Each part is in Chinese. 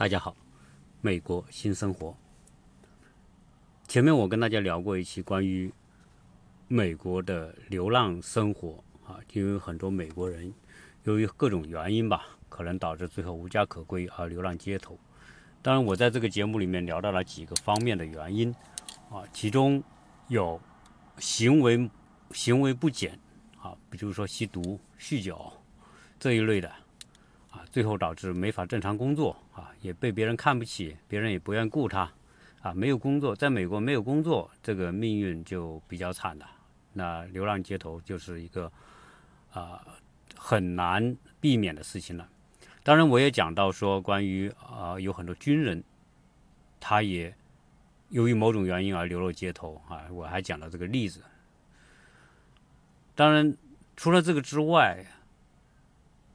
大家好，美国新生活。前面我跟大家聊过一期关于美国的流浪生活啊，因为很多美国人由于各种原因吧，可能导致最后无家可归而流浪街头。当然，我在这个节目里面聊到了几个方面的原因啊，其中有行为行为不检啊，比如说吸毒、酗酒这一类的。最后导致没法正常工作啊，也被别人看不起，别人也不愿雇他，啊，没有工作，在美国没有工作，这个命运就比较惨了。那流浪街头就是一个啊很难避免的事情了。当然，我也讲到说，关于啊有很多军人，他也由于某种原因而流落街头啊，我还讲到这个例子。当然，除了这个之外。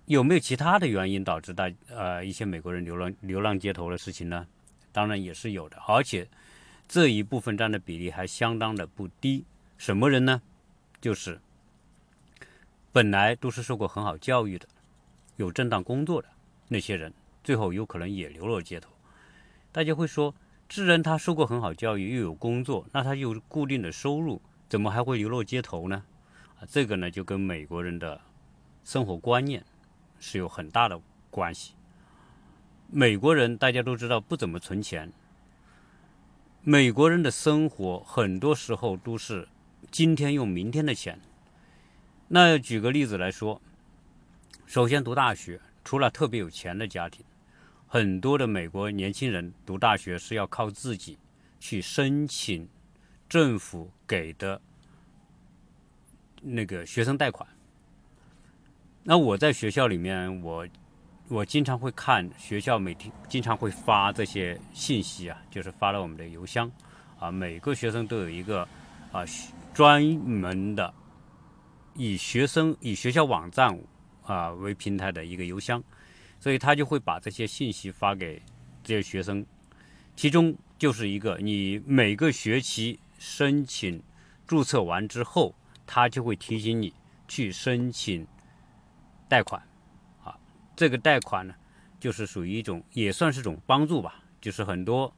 有没有其他的原因导致大呃一些美国人流浪流浪街头的事情呢？当然也是有的，而且这一部分占的比例还相当的不低。什么人呢？就是本来都是受过很好教育的、有正当工作的那些人，最后有可能也流落街头。大家会说，智人他受过很好教育，又有工作，那他有固定的收入，怎么还会流落街头呢？啊，这个呢就跟美国人的生活观念。是有很大的关系。美国人大家都知道不怎么存钱，美国人的生活很多时候都是今天用明天的钱。那举个例子来说，首先读大学，除了特别有钱的家庭，很多的美国年轻人读大学是要靠自己去申请政府给的那个学生贷款。那我在学校里面，我我经常会看学校每天经常会发这些信息啊，就是发到我们的邮箱啊，每个学生都有一个啊专门的以学生以学校网站啊为平台的一个邮箱，所以他就会把这些信息发给这些学生，其中就是一个你每个学期申请注册完之后，他就会提醒你去申请。贷款，啊，这个贷款呢，就是属于一种，也算是种帮助吧。就是很多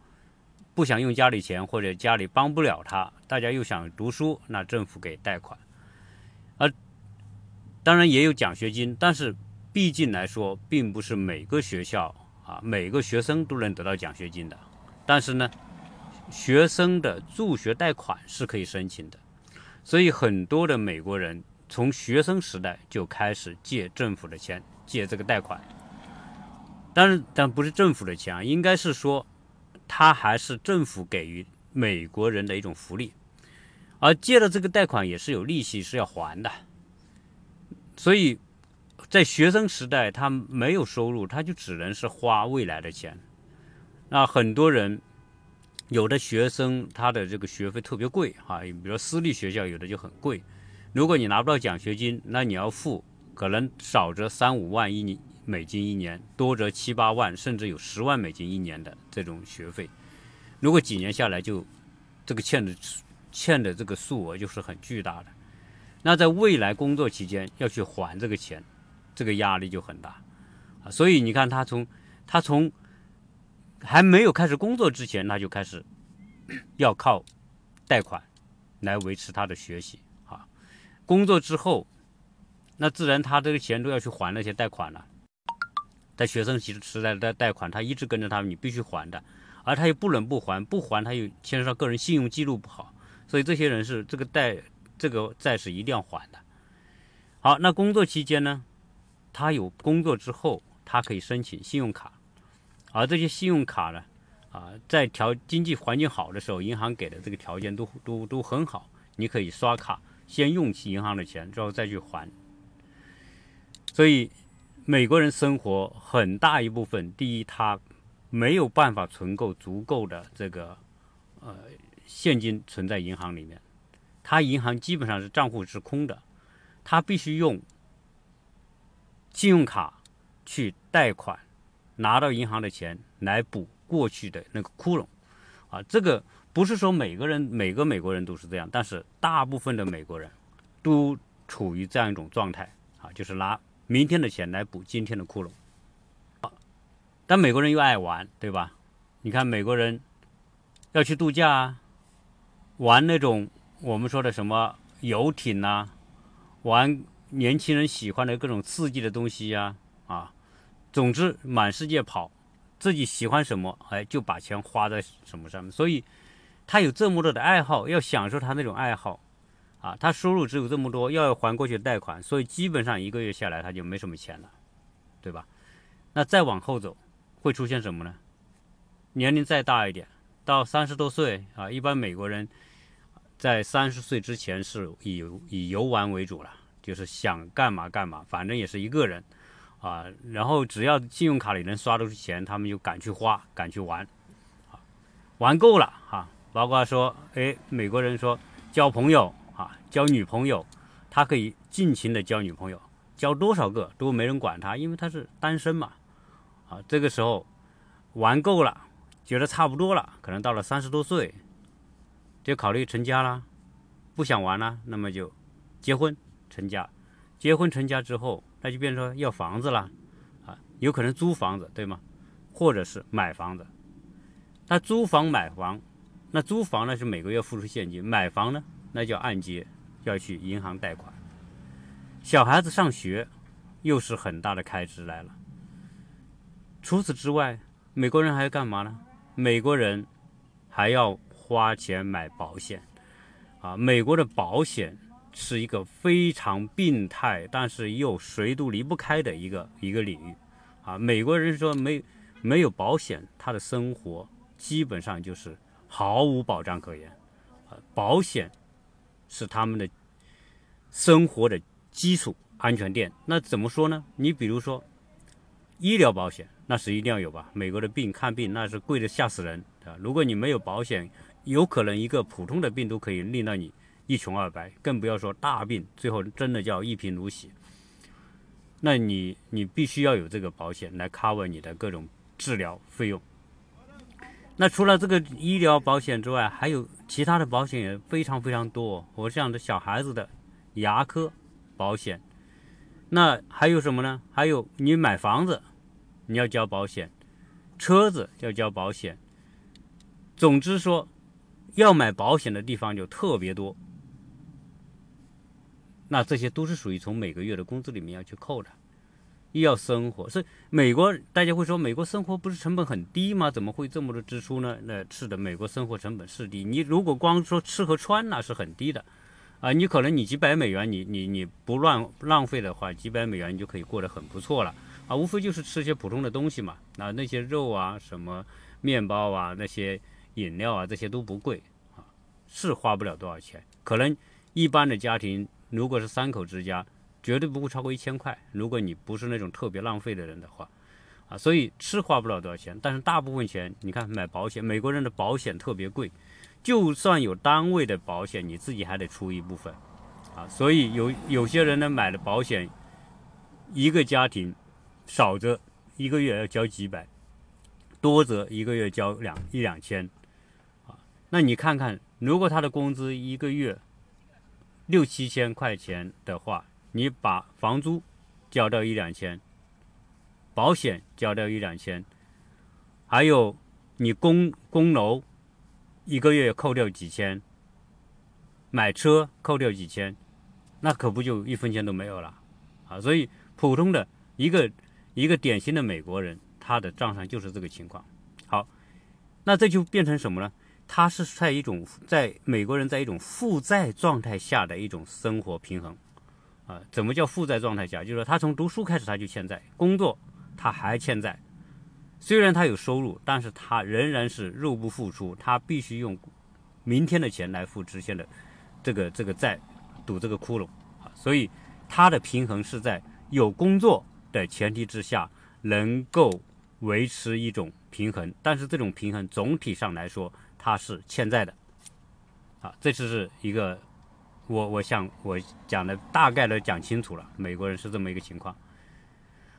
不想用家里钱，或者家里帮不了他，大家又想读书，那政府给贷款。而当然也有奖学金，但是毕竟来说，并不是每个学校啊，每个学生都能得到奖学金的。但是呢，学生的助学贷款是可以申请的，所以很多的美国人。从学生时代就开始借政府的钱，借这个贷款，但是但不是政府的钱啊，应该是说，他还是政府给予美国人的一种福利，而借的这个贷款也是有利息是要还的，所以在学生时代他没有收入，他就只能是花未来的钱。那很多人，有的学生他的这个学费特别贵啊，比如私立学校有的就很贵。如果你拿不到奖学金，那你要付可能少则三五万一美金一年，多则七八万，甚至有十万美金一年的这种学费。如果几年下来就这个欠的欠的这个数额就是很巨大的，那在未来工作期间要去还这个钱，这个压力就很大啊。所以你看他从他从还没有开始工作之前，他就开始要靠贷款来维持他的学习。工作之后，那自然他这个钱都要去还那些贷款了。在学生时时代的贷款，他一直跟着他，你必须还的，而他又不能不还，不还他又牵涉到个人信用记录不好，所以这些人是这个贷这个债是一定要还的。好，那工作期间呢，他有工作之后，他可以申请信用卡，而这些信用卡呢，啊，在条经济环境好的时候，银行给的这个条件都都都很好，你可以刷卡。先用起银行的钱，之后再去还。所以，美国人生活很大一部分，第一，他没有办法存够足够的这个呃现金存在银行里面，他银行基本上是账户是空的，他必须用信用卡去贷款，拿到银行的钱来补过去的那个窟窿，啊，这个。不是说每个人每个美国人都是这样，但是大部分的美国人都处于这样一种状态啊，就是拿明天的钱来补今天的窟窿。啊但美国人又爱玩，对吧？你看美国人要去度假啊，玩那种我们说的什么游艇呐，玩年轻人喜欢的各种刺激的东西呀，啊，总之满世界跑，自己喜欢什么，哎，就把钱花在什么上面。所以他有这么多的爱好，要享受他那种爱好。啊，他收入只有这么多，要还过去的贷款，所以基本上一个月下来他就没什么钱了，对吧？那再往后走，会出现什么呢？年龄再大一点，到三十多岁啊，一般美国人在三十岁之前是以以游玩为主了，就是想干嘛干嘛，反正也是一个人啊，然后只要信用卡里能刷得出钱，他们就敢去花，敢去玩，啊，玩够了哈，包括说，哎，美国人说交朋友。啊，交女朋友，他可以尽情的交女朋友，交多少个都没人管他，因为他是单身嘛。啊，这个时候玩够了，觉得差不多了，可能到了三十多岁，就考虑成家啦。不想玩了，那么就结婚成家。结婚成家之后，那就变成说要房子了，啊，有可能租房子，对吗？或者是买房子。那租房买房，那租房呢是每个月付出现金，买房呢？那叫按揭，要去银行贷款。小孩子上学，又是很大的开支来了。除此之外，美国人还要干嘛呢？美国人还要花钱买保险。啊，美国的保险是一个非常病态，但是又谁都离不开的一个一个领域。啊，美国人说没没有保险，他的生活基本上就是毫无保障可言。啊，保险。是他们的生活的基础安全垫。那怎么说呢？你比如说医疗保险，那是一定要有吧？美国的病看病那是贵的吓死人啊！如果你没有保险，有可能一个普通的病都可以令到你一穷二白，更不要说大病，最后真的叫一贫如洗。那你你必须要有这个保险来 cover 你的各种治疗费用。那除了这个医疗保险之外，还有其他的保险也非常非常多。我想的小孩子的牙科保险，那还有什么呢？还有你买房子，你要交保险；车子要交保险。总之说，要买保险的地方就特别多。那这些都是属于从每个月的工资里面要去扣的。要生活，所以美国大家会说，美国生活不是成本很低吗？怎么会这么多支出呢？那是的，美国生活成本是低。你如果光说吃和穿，那是很低的，啊，你可能你几百美元，你你你不乱浪费的话，几百美元你就可以过得很不错了，啊，无非就是吃些普通的东西嘛，啊，那些肉啊，什么面包啊，那些饮料啊，这些都不贵，啊，是花不了多少钱。可能一般的家庭，如果是三口之家。绝对不会超过一千块。如果你不是那种特别浪费的人的话，啊，所以吃花不了多少钱，但是大部分钱，你看买保险，美国人的保险特别贵，就算有单位的保险，你自己还得出一部分，啊，所以有有些人呢买的保险，一个家庭少则一个月要交几百，多则一个月交两一两千，啊，那你看看，如果他的工资一个月六七千块钱的话。你把房租交掉一两千，保险交掉一两千，还有你供供楼一个月扣掉几千，买车扣掉几千，那可不就一分钱都没有了啊！所以普通的一个一个典型的美国人，他的账上就是这个情况。好，那这就变成什么呢？他是在一种在美国人在一种负债状态下的一种生活平衡。啊，怎么叫负债状态下？就是说，他从读书开始他就欠债，工作他还欠债。虽然他有收入，但是他仍然是入不敷出，他必须用明天的钱来付之前的这个这个债，堵这个窟窿啊。所以他的平衡是在有工作的前提之下，能够维持一种平衡。但是这种平衡总体上来说，他是欠债的。啊，这就是一个。我我想我讲的大概的讲清楚了，美国人是这么一个情况。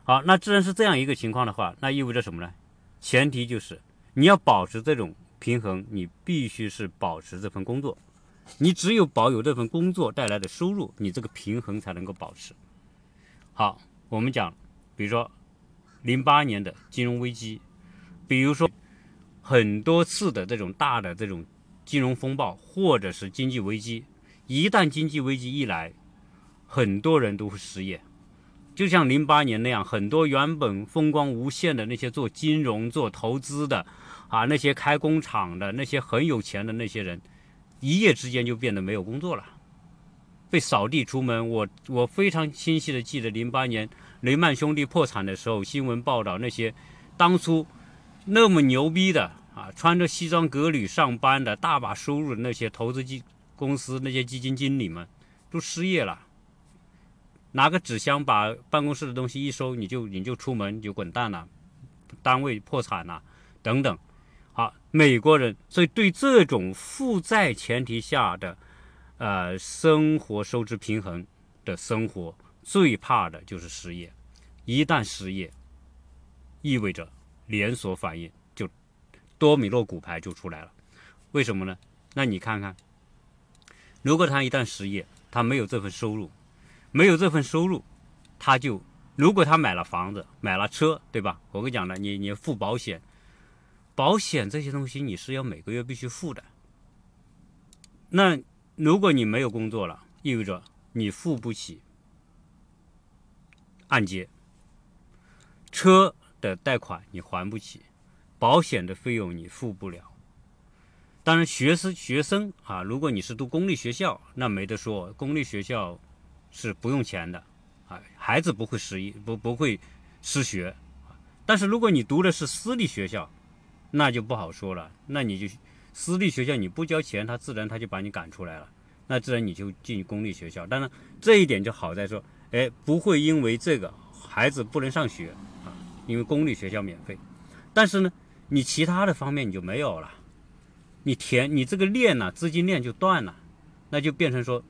好，那既然是这样一个情况的话，那意味着什么呢？前提就是你要保持这种平衡，你必须是保持这份工作。你只有保有这份工作带来的收入，你这个平衡才能够保持。好，我们讲，比如说零八年的金融危机，比如说很多次的这种大的这种金融风暴或者是经济危机，一旦经济危机一来，很多人都会失业。就像零八年那样，很多原本风光无限的那些做金融、做投资的，啊，那些开工厂的那些很有钱的那些人，一夜之间就变得没有工作了，被扫地出门。我我非常清晰的记得零八年雷曼兄弟破产的时候，新闻报道那些当初那么牛逼的啊，穿着西装革履上班的大把收入的那些投资机公司那些基金经理们都失业了。拿个纸箱把办公室的东西一收，你就你就出门你就滚蛋了，单位破产了，等等。好，美国人所以对这种负债前提下的，呃，生活收支平衡的生活最怕的就是失业。一旦失业，意味着连锁反应，就多米诺骨牌就出来了。为什么呢？那你看看，如果他一旦失业，他没有这份收入。没有这份收入，他就如果他买了房子、买了车，对吧？我跟你讲了，你你付保险，保险这些东西你是要每个月必须付的。那如果你没有工作了，意味着你付不起按揭，车的贷款你还不起，保险的费用你付不了。当然，学生学生啊，如果你是读公立学校，那没得说，公立学校。是不用钱的，啊，孩子不会失忆，不不会失学，但是如果你读的是私立学校，那就不好说了。那你就私立学校你不交钱，他自然他就把你赶出来了，那自然你就进公立学校。当然这一点就好在说，哎，不会因为这个孩子不能上学啊，因为公立学校免费。但是呢，你其他的方面你就没有了，你填你这个链呢，资金链就断了，那就变成说。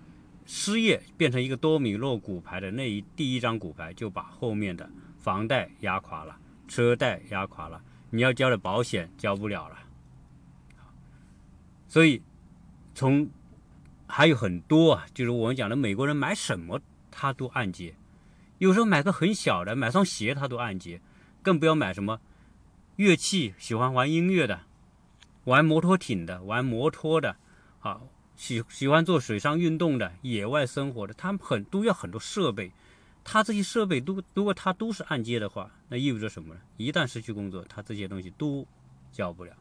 失业变成一个多米诺骨牌的那一第一张骨牌，就把后面的房贷压垮了，车贷压垮了，你要交的保险交不了了。所以从还有很多啊，就是我们讲的美国人买什么他都按揭，有时候买个很小的，买双鞋他都按揭，更不要买什么乐器，喜欢玩音乐的，玩摩托艇的，玩摩托的，啊。喜喜欢做水上运动的、野外生活的，他们很都要很多设备。他这些设备都如果他都是按揭的话，那意味着什么呢？一旦失去工作，他这些东西都交不了。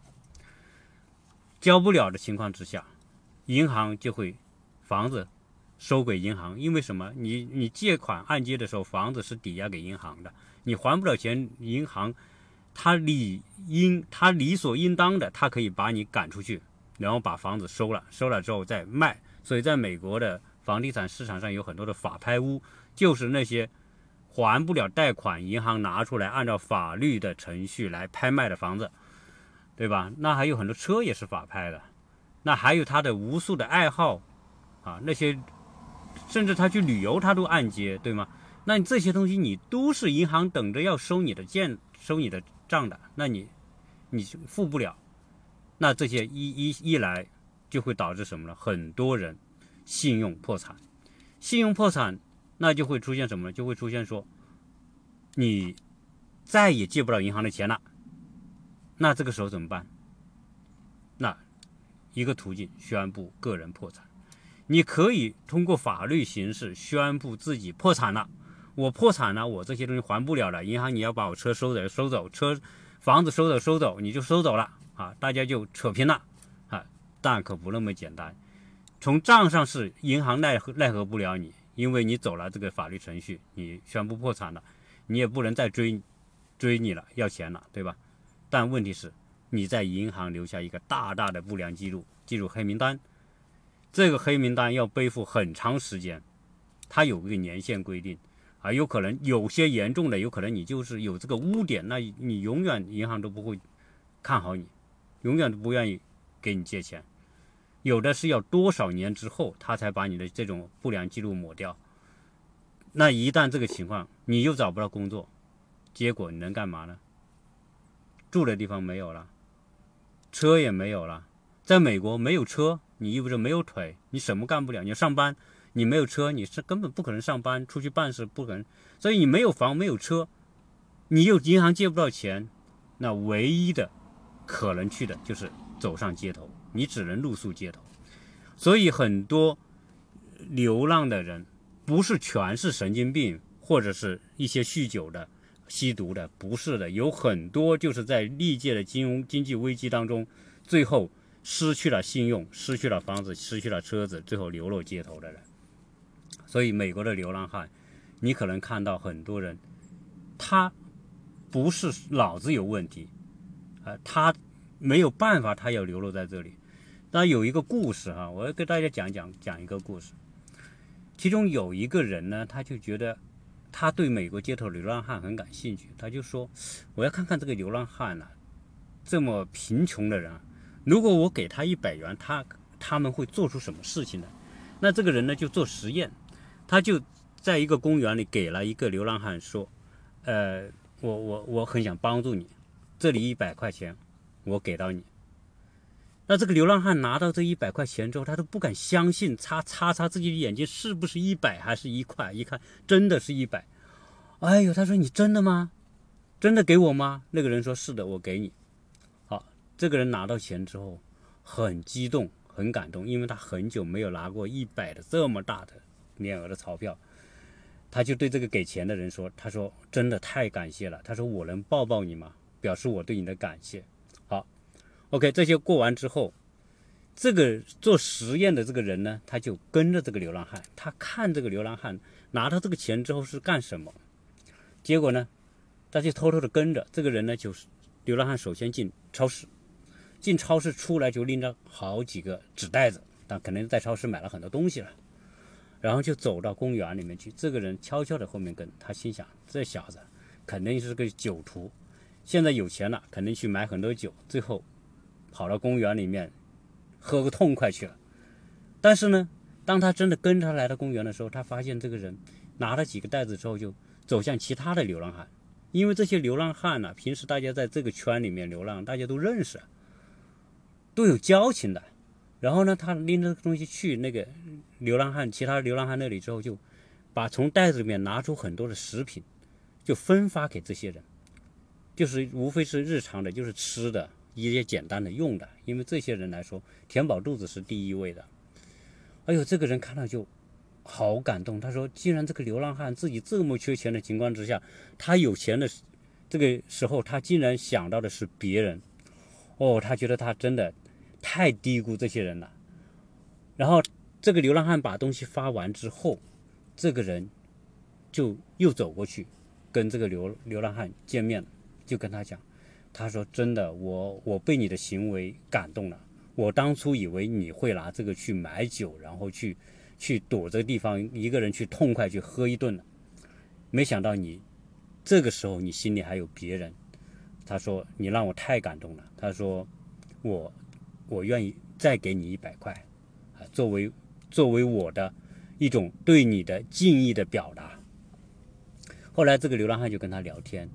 交不了的情况之下，银行就会房子收给银行，因为什么？你你借款按揭的时候，房子是抵押给银行的，你还不了钱，银行他理应他理所应当的，他可以把你赶出去。然后把房子收了，收了之后再卖。所以在美国的房地产市场上有很多的法拍屋，就是那些还不了贷款，银行拿出来按照法律的程序来拍卖的房子，对吧？那还有很多车也是法拍的，那还有他的无数的爱好啊，那些甚至他去旅游他都按揭，对吗？那你这些东西你都是银行等着要收你的件、收你的账的，那你你付不了。那这些一一一来，就会导致什么呢？很多人信用破产，信用破产，那就会出现什么？就会出现说，你再也借不到银行的钱了。那这个时候怎么办？那一个途径，宣布个人破产。你可以通过法律形式宣布自己破产了，我破产了，我这些东西还不了了，银行你要把我车收走收走，车房子收走收走，你就收走了。啊，大家就扯平了，啊，但可不那么简单。从账上是银行奈何奈何不了你，因为你走了这个法律程序，你宣布破产了，你也不能再追追你了，要钱了，对吧？但问题是，你在银行留下一个大大的不良记录，进入黑名单。这个黑名单要背负很长时间，它有一个年限规定，啊，有可能有些严重的，有可能你就是有这个污点，那你永远银行都不会看好你。永远都不愿意给你借钱，有的是要多少年之后，他才把你的这种不良记录抹掉。那一旦这个情况，你又找不到工作，结果你能干嘛呢？住的地方没有了，车也没有了。在美国没有车，你意味着没有腿，你什么干不了。你上班，你没有车，你是根本不可能上班，出去办事不可能。所以你没有房，没有车，你又银行借不到钱，那唯一的可能去的就是走上街头，你只能露宿街头。所以很多流浪的人不是全是神经病，或者是一些酗酒的、吸毒的，不是的，有很多就是在历届的金融经济危机当中，最后失去了信用，失去了房子，失去了车子，最后流落街头的人。所以美国的流浪汉，你可能看到很多人，他。不是脑子有问题，啊，他没有办法，他要流落在这里。那有一个故事哈，我要给大家讲讲讲一个故事。其中有一个人呢，他就觉得他对美国街头流浪汉很感兴趣，他就说我要看看这个流浪汉呐，这么贫穷的人，如果我给他一百元，他他们会做出什么事情呢？那这个人呢就做实验，他就在一个公园里给了一个流浪汉说，呃。我我我很想帮助你，这里一百块钱，我给到你。那这个流浪汉拿到这一百块钱之后，他都不敢相信，擦擦擦自己的眼睛，是不是一百还是一块？一看真的是一百，哎呦，他说你真的吗？真的给我吗？那个人说是的，我给你。好，这个人拿到钱之后很激动，很感动，因为他很久没有拿过一百的这么大的面额的钞票。他就对这个给钱的人说：“他说真的太感谢了。他说我能抱抱你吗？表示我对你的感谢。好，OK，这些过完之后，这个做实验的这个人呢，他就跟着这个流浪汉，他看这个流浪汉拿到这个钱之后是干什么。结果呢，他就偷偷的跟着这个人呢，就是流浪汉首先进超市，进超市出来就拎着好几个纸袋子，但可能在超市买了很多东西了。”然后就走到公园里面去，这个人悄悄的后面跟，他心想这小子肯定是个酒徒，现在有钱了，肯定去买很多酒，最后跑到公园里面喝个痛快去了。但是呢，当他真的跟他来到公园的时候，他发现这个人拿了几个袋子之后，就走向其他的流浪汉，因为这些流浪汉呢，平时大家在这个圈里面流浪，大家都认识，都有交情的。然后呢，他拎着东西去那个流浪汉、其他流浪汉那里之后，就把从袋子里面拿出很多的食品，就分发给这些人，就是无非是日常的，就是吃的一些简单的用的。因为这些人来说，填饱肚子是第一位的。哎呦，这个人看到就好感动。他说：“既然这个流浪汉自己这么缺钱的情况之下，他有钱的这个时候，他竟然想到的是别人。哦，他觉得他真的。”太低估这些人了。然后这个流浪汉把东西发完之后，这个人就又走过去跟这个流流浪汉见面，就跟他讲，他说：“真的，我我被你的行为感动了。我当初以为你会拿这个去买酒，然后去去躲这个地方一个人去痛快去喝一顿了，没想到你这个时候你心里还有别人。”他说：“你让我太感动了。”他说：“我。”我愿意再给你一百块，啊，作为作为我的一种对你的敬意的表达。后来这个流浪汉就跟他聊天，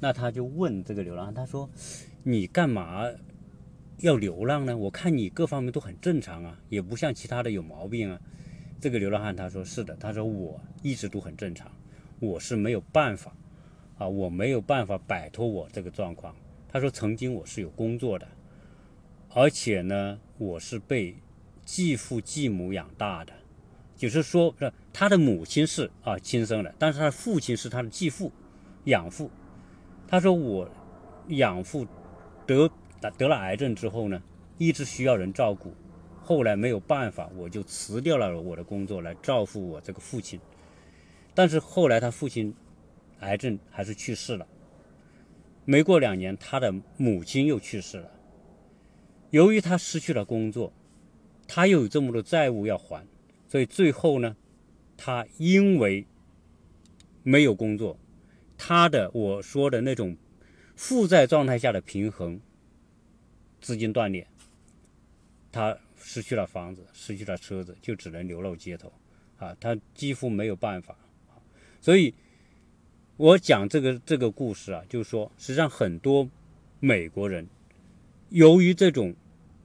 那他就问这个流浪汉，他说：“你干嘛要流浪呢？我看你各方面都很正常啊，也不像其他的有毛病啊。”这个流浪汉他说：“是的，他说我一直都很正常，我是没有办法啊，我没有办法摆脱我这个状况。他说曾经我是有工作的。”而且呢，我是被继父继母养大的，就是说，是他的母亲是啊亲生的，但是他的父亲是他的继父、养父。他说我养父得得了癌症之后呢，一直需要人照顾，后来没有办法，我就辞掉了我的工作来照顾我这个父亲。但是后来他父亲癌症还是去世了，没过两年，他的母亲又去世了。由于他失去了工作，他又有这么多债务要还，所以最后呢，他因为没有工作，他的我说的那种负债状态下的平衡，资金断裂，他失去了房子，失去了车子，就只能流落街头，啊，他几乎没有办法，所以，我讲这个这个故事啊，就是说，实际上很多美国人。由于这种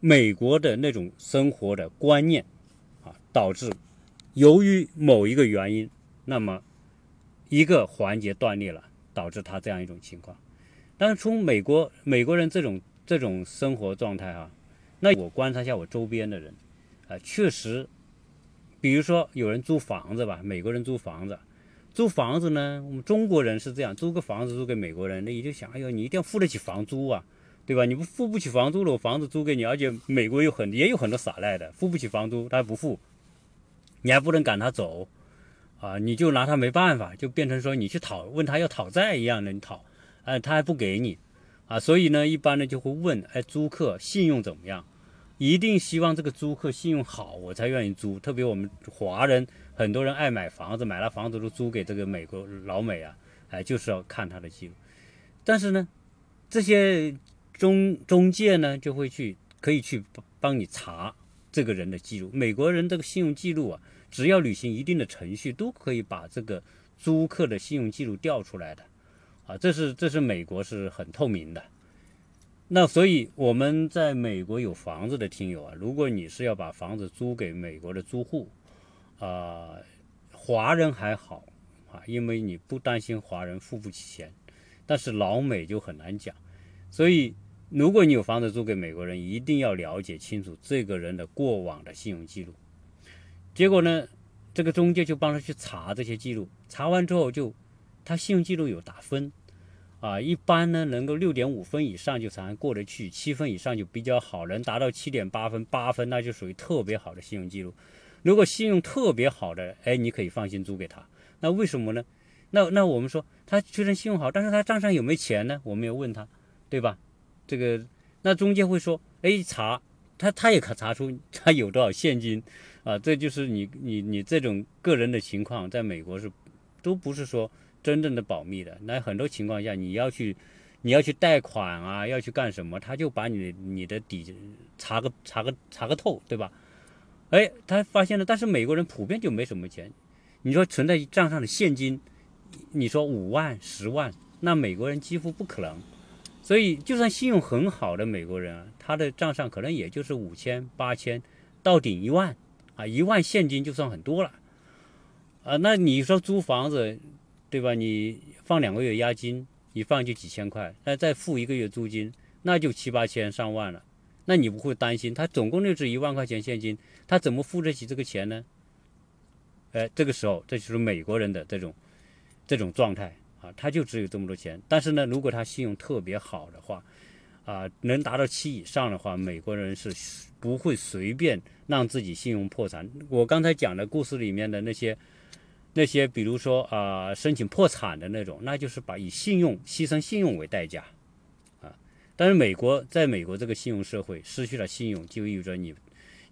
美国的那种生活的观念啊，导致由于某一个原因，那么一个环节断裂了，导致他这样一种情况。但是从美国美国人这种这种生活状态啊，那我观察一下我周边的人，啊，确实，比如说有人租房子吧，美国人租房子，租房子呢，我们中国人是这样，租个房子租给美国人，那也就想，哎呦，你一定要付得起房租啊，对吧？你不付不起房租了，我房子租给你，而且美国有很也有很多耍赖的，付不起房租他还不付，你还不能赶他走，啊，你就拿他没办法，就变成说你去讨问他要讨债一样的，你讨。哎，他还不给你，啊，所以呢，一般呢就会问，哎，租客信用怎么样？一定希望这个租客信用好，我才愿意租。特别我们华人，很多人爱买房子，买了房子都租给这个美国老美啊，哎，就是要看他的记录。但是呢，这些中中介呢就会去，可以去帮你查这个人的记录。美国人这个信用记录啊，只要履行一定的程序，都可以把这个租客的信用记录调出来的。啊，这是这是美国是很透明的，那所以我们在美国有房子的听友啊，如果你是要把房子租给美国的租户，啊，华人还好啊，因为你不担心华人付不起钱，但是老美就很难讲，所以如果你有房子租给美国人，一定要了解清楚这个人的过往的信用记录。结果呢，这个中介就帮他去查这些记录，查完之后就。他信用记录有打分，啊，一般呢能够六点五分以上就才过得去，七分以上就比较好，能达到七点八分、八分那就属于特别好的信用记录。如果信用特别好的，哎，你可以放心租给他。那为什么呢？那那我们说他虽然信用好，但是他账上有没有钱呢？我们要问他，对吧？这个那中介会说，哎，查他他也可查出他有多少现金啊？这就是你你你这种个人的情况，在美国是都不是说。真正的保密的，那很多情况下你要去，你要去贷款啊，要去干什么，他就把你你的底查个查个查个透，对吧？哎，他发现了，但是美国人普遍就没什么钱，你说存在账上的现金，你说五万十万，那美国人几乎不可能，所以就算信用很好的美国人啊，他的账上可能也就是五千八千，到顶一万啊，一万现金就算很多了，啊，那你说租房子？对吧？你放两个月押金，一放就几千块，那再付一个月租金，那就七八千上万了。那你不会担心他总共就值一万块钱现金，他怎么付得起这个钱呢？哎，这个时候这就是美国人的这种这种状态啊，他就只有这么多钱。但是呢，如果他信用特别好的话，啊，能达到七以上的话，美国人是不会随便让自己信用破产。我刚才讲的故事里面的那些。那些比如说啊，申请破产的那种，那就是把以信用牺牲信用为代价，啊，但是美国在美国这个信用社会，失去了信用就意味着你，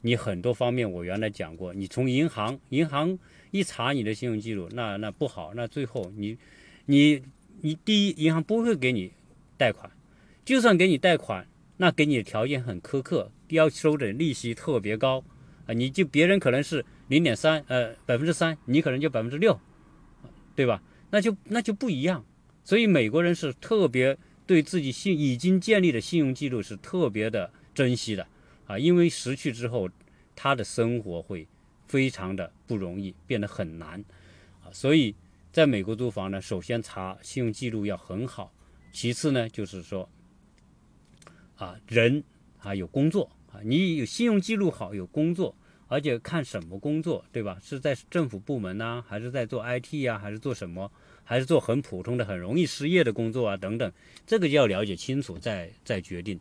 你很多方面我原来讲过，你从银行银行一查你的信用记录，那那不好，那最后你你你第一银行不会给你贷款，就算给你贷款，那给你的条件很苛刻，要收的利息特别高啊，你就别人可能是。零点三，呃，百分之三，你可能就百分之六，对吧？那就那就不一样。所以美国人是特别对自己信已经建立的信用记录是特别的珍惜的啊，因为失去之后，他的生活会非常的不容易，变得很难啊。所以在美国租房呢，首先查信用记录要很好，其次呢就是说，啊，人啊有工作啊，你有信用记录好，有工作。而且看什么工作，对吧？是在政府部门呢，还是在做 IT 呀，还是做什么？还是做很普通的、很容易失业的工作啊？等等，这个就要了解清楚再再决定。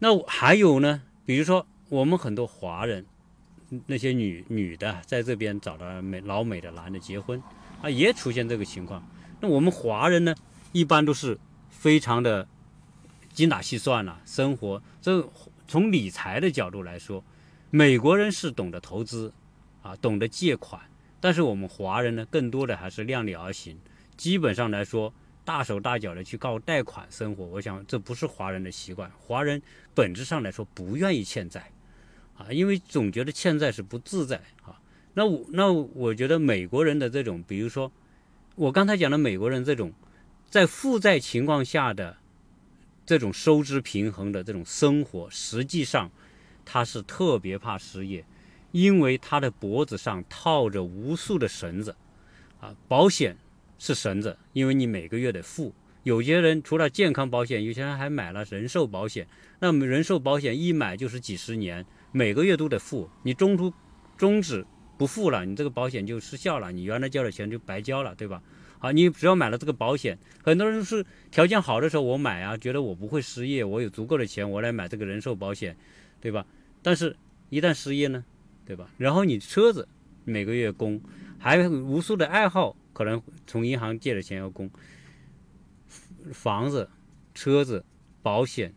那还有呢？比如说我们很多华人，那些女女的在这边找到美老美的男的结婚啊，也出现这个情况。那我们华人呢，一般都是非常的精打细算了，生活这从理财的角度来说。美国人是懂得投资，啊，懂得借款，但是我们华人呢，更多的还是量力而行。基本上来说，大手大脚的去靠贷款生活，我想这不是华人的习惯。华人本质上来说不愿意欠债，啊，因为总觉得欠债是不自在啊。那我那我觉得美国人的这种，比如说我刚才讲的美国人这种在负债情况下的这种收支平衡的这种生活，实际上。他是特别怕失业，因为他的脖子上套着无数的绳子，啊，保险是绳子，因为你每个月得付。有些人除了健康保险，有些人还买了人寿保险。那么人寿保险一买就是几十年，每个月都得付。你中途终止不付了，你这个保险就失效了，你原来交的钱就白交了，对吧？好，你只要买了这个保险，很多人是条件好的时候我买啊，觉得我不会失业，我有足够的钱，我来买这个人寿保险，对吧？但是，一旦失业呢，对吧？然后你车子每个月供，还有无数的爱好，可能从银行借的钱要供。房子、车子、保险，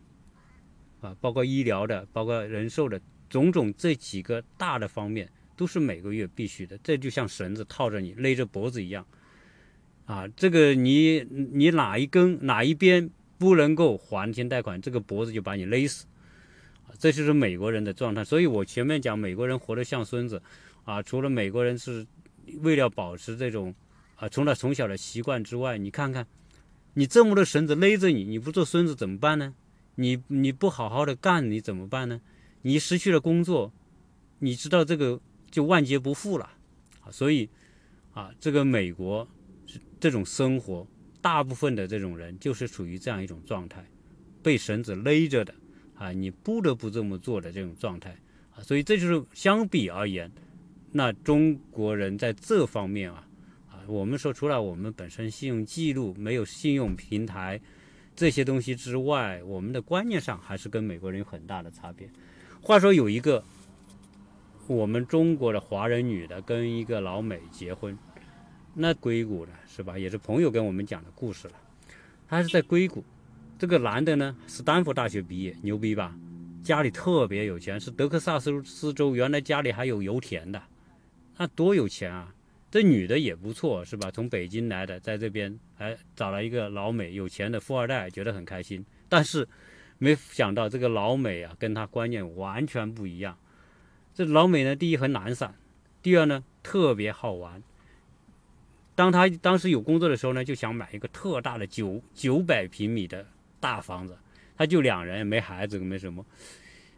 啊，包括医疗的，包括人寿的，种种这几个大的方面，都是每个月必须的。这就像绳子套着你，勒着脖子一样，啊，这个你你哪一根哪一边不能够还清贷款，这个脖子就把你勒死，啊，这就是美国人的状态。所以我前面讲美国人活得像孙子，啊，除了美国人是为了保持这种啊，除了从小的习惯之外，你看看。你这么多绳子勒着你，你不做孙子怎么办呢？你你不好好的干，你怎么办呢？你失去了工作，你知道这个就万劫不复了啊！所以啊，这个美国这种生活，大部分的这种人就是处于这样一种状态，被绳子勒着的啊，你不得不这么做的这种状态啊！所以这就是相比而言，那中国人在这方面啊啊。我们说，除了我们本身信用记录没有信用平台这些东西之外，我们的观念上还是跟美国人有很大的差别。话说有一个我们中国的华人女的跟一个老美结婚，那硅谷的是吧？也是朋友跟我们讲的故事了。他是在硅谷，这个男的呢，斯坦福大学毕业，牛逼吧？家里特别有钱，是德克萨斯州原来家里还有油田的，那多有钱啊！这女的也不错，是吧？从北京来的，在这边还找了一个老美，有钱的富二代，觉得很开心。但是没想到这个老美啊，跟他观念完全不一样。这老美呢，第一很懒散，第二呢特别好玩。当他当时有工作的时候呢，就想买一个特大的九九百平米的大房子。他就两人，没孩子，没什么。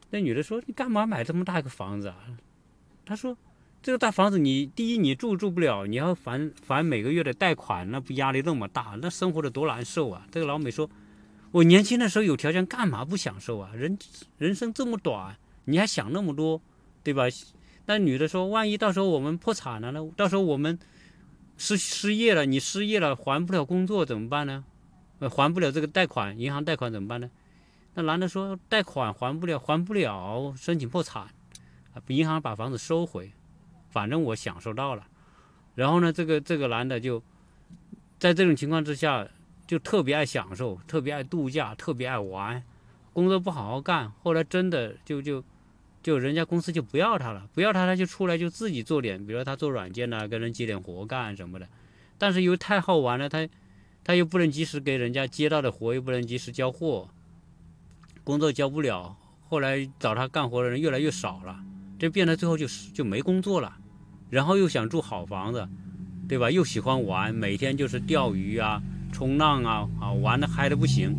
那女的说：“你干嘛买这么大一个房子啊？”他说。这个大房子，你第一你住住不了，你要还还每个月的贷款，那不压力那么大，那生活的多难受啊！这个老美说：“我年轻的时候有条件，干嘛不享受啊？人人生这么短，你还想那么多，对吧？”那女的说：“万一到时候我们破产了呢？到时候我们失失业了，你失业了还不了工作怎么办呢？呃，还不了这个贷款，银行贷款怎么办呢？”那男的说：“贷款还不了，还不了，申请破产，啊，银行把房子收回。”反正我享受到了，然后呢，这个这个男的就在这种情况之下，就特别爱享受，特别爱度假，特别爱玩，工作不好好干。后来真的就就就人家公司就不要他了，不要他他就出来就自己做点，比如他做软件呐，跟人接点活干什么的。但是因为太好玩了，他他又不能及时给人家接到的活，又不能及时交货，工作交不了。后来找他干活的人越来越少了，这变得最后就是就没工作了。然后又想住好房子，对吧？又喜欢玩，每天就是钓鱼啊、冲浪啊，啊，玩的嗨的不行，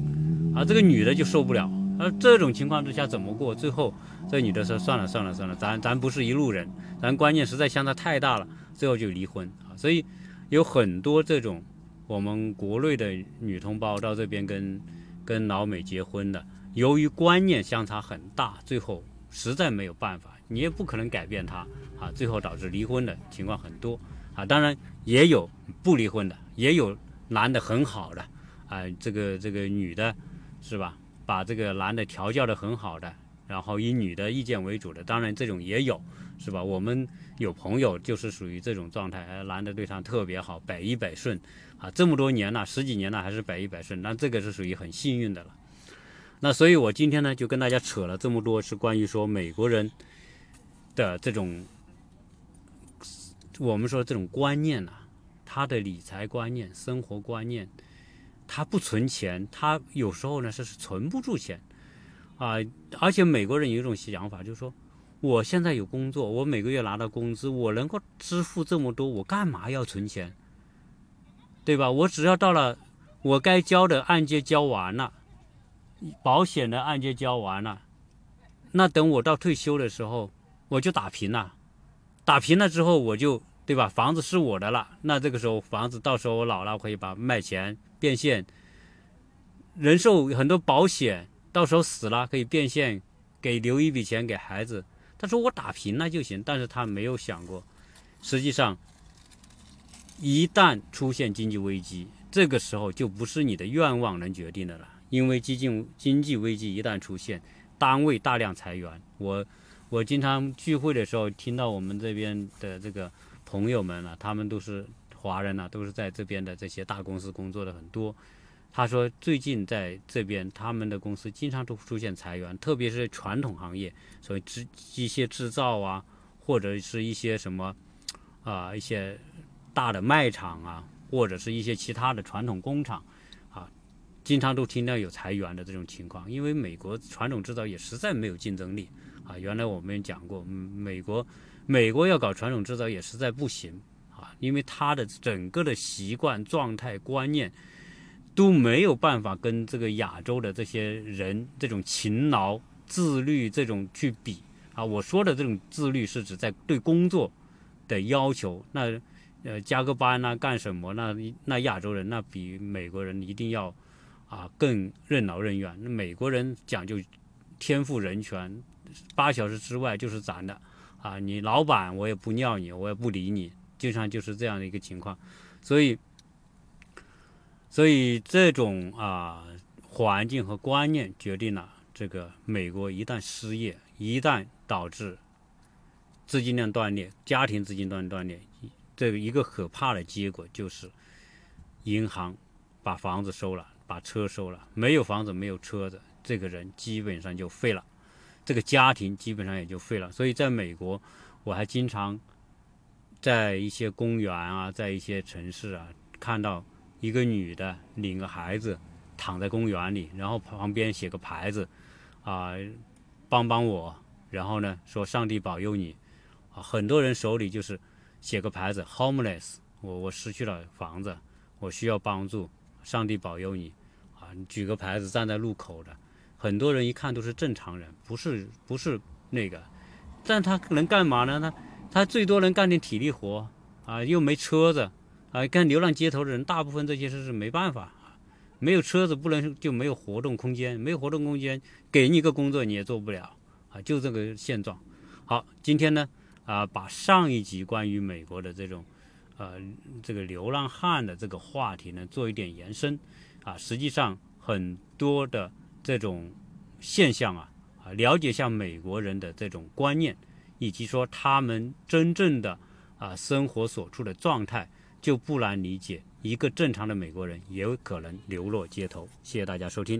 啊，这个女的就受不了。而这种情况之下怎么过？最后这女的说：“算了算了算了，咱咱不是一路人，咱观念实在相差太大了。”最后就离婚啊。所以有很多这种我们国内的女同胞到这边跟跟老美结婚的，由于观念相差很大，最后实在没有办法。你也不可能改变他啊，最后导致离婚的情况很多啊。当然也有不离婚的，也有男的很好的啊，这个这个女的，是吧？把这个男的调教的很好的，然后以女的意见为主的，当然这种也有，是吧？我们有朋友就是属于这种状态，男的对他特别好，百依百顺啊，这么多年了，十几年了还是百依百顺，那这个是属于很幸运的了。那所以我今天呢就跟大家扯了这么多，是关于说美国人。的这种，我们说这种观念呐，他的理财观念、生活观念，他不存钱，他有时候呢是存不住钱啊。而且美国人有一种想法，就是说，我现在有工作，我每个月拿到工资，我能够支付这么多，我干嘛要存钱？对吧？我只要到了我该交的按揭交完了，保险的按揭交完了，那等我到退休的时候。我就打平了，打平了之后我就对。吧？房子是我的了，那这个时候房子到时候我老了我可以把卖钱变现，人寿很多保险到时候死了可以变现，给留一笔钱给孩子。他说我打平了就行，但是他没有想过，实际上一旦出现经济危机，这个时候就不是你的愿望能决定的了，因为经济经济危机一旦出现，单位大量裁员，我我经常聚会的时候听到我们这边的这个。朋友们呢，他们都是华人呢，都是在这边的这些大公司工作的很多。他说，最近在这边，他们的公司经常都出现裁员，特别是传统行业，所以制机械制造啊，或者是一些什么啊，一些大的卖场啊，或者是一些其他的传统工厂啊，经常都听到有裁员的这种情况。因为美国传统制造业实在没有竞争力啊。原来我们讲过，美国。美国要搞传统制造业实在不行啊，因为他的整个的习惯、状态、观念都没有办法跟这个亚洲的这些人这种勤劳、自律这种去比啊。我说的这种自律是指在对工作的要求，那呃加个班呐，干什么？那那亚洲人那比美国人一定要啊更任劳任怨。那美国人讲究天赋人权，八小时之外就是咱的。啊，你老板我也不尿你，我也不理你，经常就是这样的一个情况，所以，所以这种啊环境和观念决定了这个美国一旦失业，一旦导致资金链断裂，家庭资金链断裂，这个一个可怕的结果就是银行把房子收了，把车收了，没有房子没有车子，这个人基本上就废了。这个家庭基本上也就废了，所以在美国，我还经常在一些公园啊，在一些城市啊，看到一个女的领个孩子躺在公园里，然后旁边写个牌子，啊，帮帮我，然后呢说上帝保佑你，啊，很多人手里就是写个牌子，homeless，我我失去了房子，我需要帮助，上帝保佑你，啊，你举个牌子站在路口的。很多人一看都是正常人，不是不是那个，但他能干嘛呢？他他最多能干点体力活啊，又没车子啊。干流浪街头的人，大部分这些事是没办法啊，没有车子不能就没有活动空间，没有活动空间，给你一个工作你也做不了啊，就这个现状。好，今天呢啊，把上一集关于美国的这种呃这个流浪汉的这个话题呢做一点延伸啊，实际上很多的。这种现象啊，啊，了解一下美国人的这种观念，以及说他们真正的啊生活所处的状态，就不难理解，一个正常的美国人也有可能流落街头。谢谢大家收听。